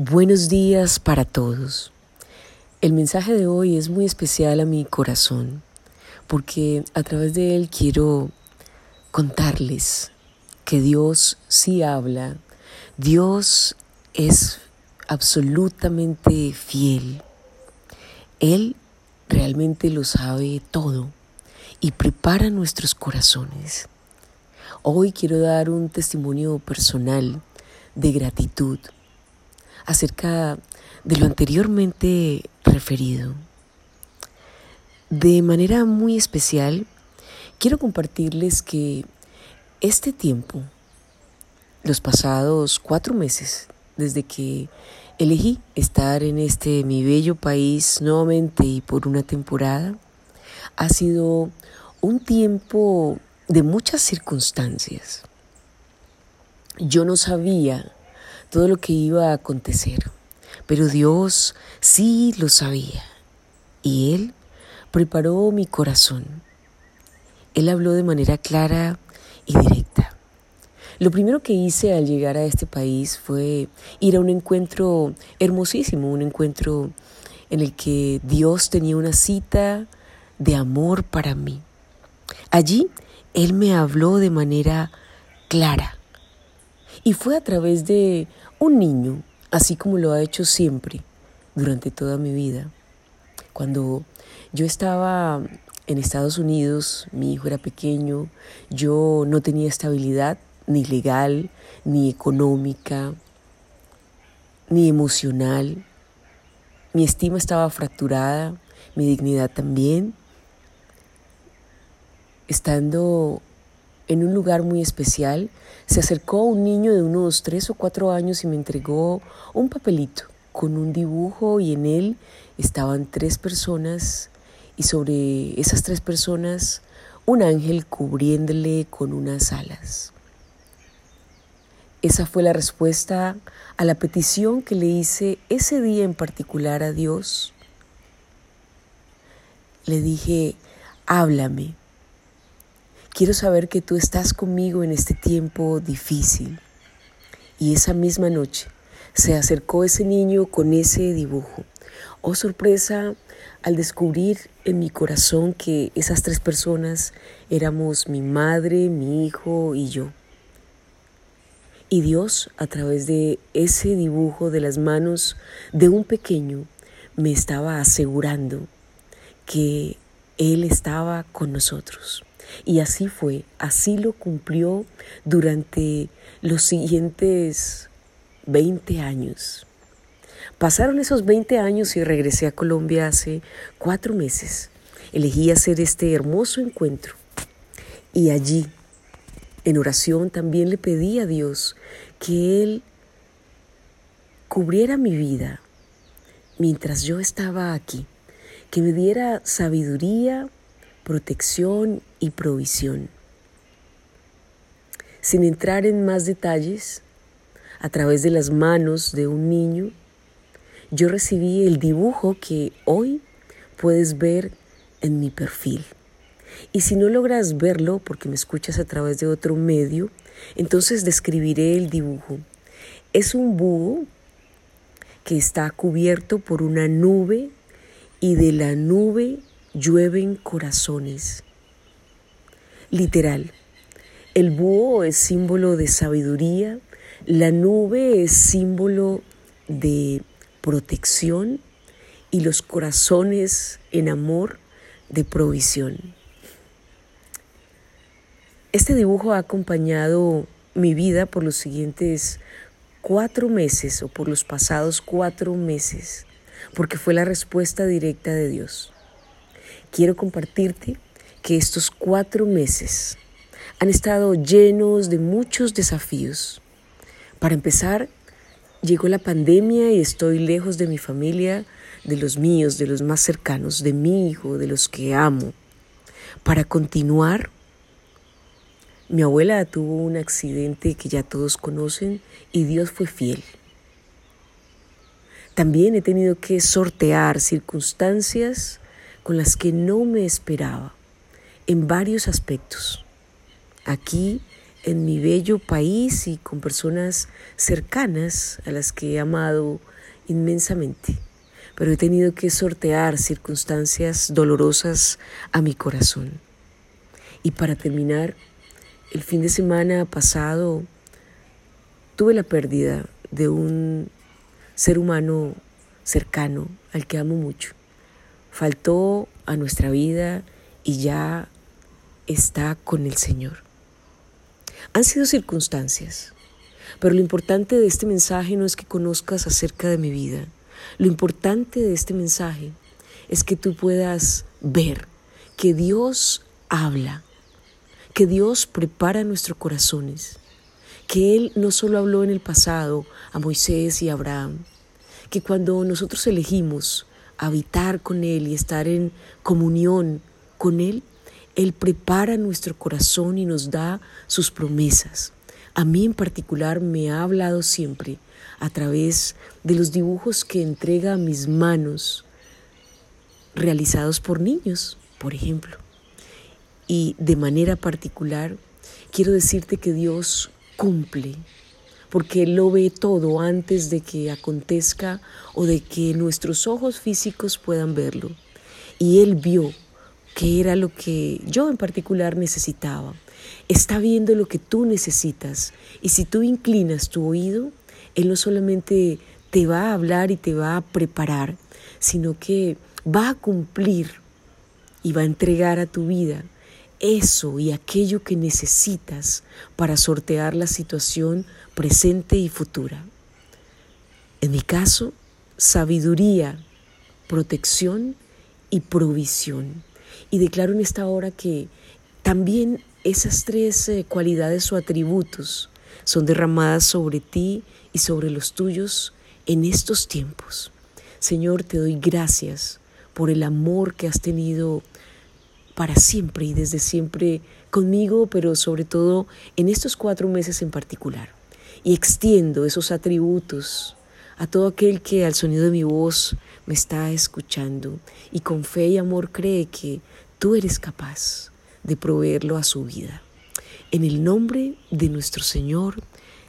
Buenos días para todos. El mensaje de hoy es muy especial a mi corazón porque a través de él quiero contarles que Dios sí habla, Dios es absolutamente fiel, Él realmente lo sabe todo y prepara nuestros corazones. Hoy quiero dar un testimonio personal de gratitud acerca de lo anteriormente referido. De manera muy especial, quiero compartirles que este tiempo, los pasados cuatro meses, desde que elegí estar en este mi bello país nuevamente y por una temporada, ha sido un tiempo de muchas circunstancias. Yo no sabía todo lo que iba a acontecer, pero Dios sí lo sabía y Él preparó mi corazón. Él habló de manera clara y directa. Lo primero que hice al llegar a este país fue ir a un encuentro hermosísimo, un encuentro en el que Dios tenía una cita de amor para mí. Allí Él me habló de manera clara y fue a través de un niño, así como lo ha hecho siempre durante toda mi vida. Cuando yo estaba en Estados Unidos, mi hijo era pequeño, yo no tenía estabilidad ni legal, ni económica, ni emocional. Mi estima estaba fracturada, mi dignidad también. Estando en un lugar muy especial, se acercó un niño de unos tres o cuatro años y me entregó un papelito con un dibujo y en él estaban tres personas y sobre esas tres personas un ángel cubriéndole con unas alas. Esa fue la respuesta a la petición que le hice ese día en particular a Dios. Le dije, háblame. Quiero saber que tú estás conmigo en este tiempo difícil. Y esa misma noche se acercó ese niño con ese dibujo. Oh sorpresa al descubrir en mi corazón que esas tres personas éramos mi madre, mi hijo y yo. Y Dios, a través de ese dibujo de las manos de un pequeño, me estaba asegurando que Él estaba con nosotros. Y así fue, así lo cumplió durante los siguientes 20 años. Pasaron esos 20 años y regresé a Colombia hace cuatro meses. Elegí hacer este hermoso encuentro. Y allí, en oración, también le pedí a Dios que Él cubriera mi vida mientras yo estaba aquí, que me diera sabiduría, protección y provisión. Sin entrar en más detalles, a través de las manos de un niño, yo recibí el dibujo que hoy puedes ver en mi perfil. Y si no logras verlo porque me escuchas a través de otro medio, entonces describiré el dibujo. Es un búho que está cubierto por una nube y de la nube llueven corazones. Literal, el búho es símbolo de sabiduría, la nube es símbolo de protección y los corazones en amor de provisión. Este dibujo ha acompañado mi vida por los siguientes cuatro meses o por los pasados cuatro meses, porque fue la respuesta directa de Dios. Quiero compartirte que estos cuatro meses han estado llenos de muchos desafíos. Para empezar, llegó la pandemia y estoy lejos de mi familia, de los míos, de los más cercanos, de mi hijo, de los que amo. Para continuar, mi abuela tuvo un accidente que ya todos conocen y Dios fue fiel. También he tenido que sortear circunstancias con las que no me esperaba en varios aspectos. Aquí en mi bello país y con personas cercanas a las que he amado inmensamente, pero he tenido que sortear circunstancias dolorosas a mi corazón. Y para terminar, el fin de semana pasado tuve la pérdida de un ser humano cercano al que amo mucho. Faltó a nuestra vida y ya está con el Señor. Han sido circunstancias, pero lo importante de este mensaje no es que conozcas acerca de mi vida. Lo importante de este mensaje es que tú puedas ver que Dios habla, que Dios prepara nuestros corazones, que Él no solo habló en el pasado a Moisés y a Abraham, que cuando nosotros elegimos habitar con Él y estar en comunión con Él, Él prepara nuestro corazón y nos da sus promesas. A mí en particular me ha hablado siempre a través de los dibujos que entrega a mis manos realizados por niños, por ejemplo. Y de manera particular, quiero decirte que Dios cumple, porque Él lo ve todo antes de que acontezca o de que nuestros ojos físicos puedan verlo. Y Él vio que era lo que yo en particular necesitaba. Está viendo lo que tú necesitas. Y si tú inclinas tu oído, Él no solamente te va a hablar y te va a preparar, sino que va a cumplir y va a entregar a tu vida eso y aquello que necesitas para sortear la situación presente y futura. En mi caso, sabiduría, protección y provisión. Y declaro en esta hora que también esas tres eh, cualidades o atributos son derramadas sobre ti y sobre los tuyos en estos tiempos. Señor, te doy gracias por el amor que has tenido para siempre y desde siempre conmigo, pero sobre todo en estos cuatro meses en particular. Y extiendo esos atributos a todo aquel que al sonido de mi voz me está escuchando y con fe y amor cree que tú eres capaz de proveerlo a su vida. En el nombre de nuestro Señor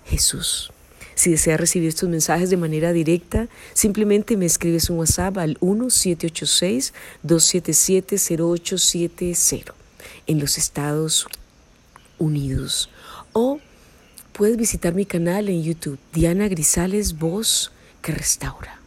Jesús. Si desea recibir estos mensajes de manera directa, simplemente me escribes un WhatsApp al 1786-277-0870 en los Estados Unidos. O puedes visitar mi canal en YouTube, Diana Grisales Voz que Restaura.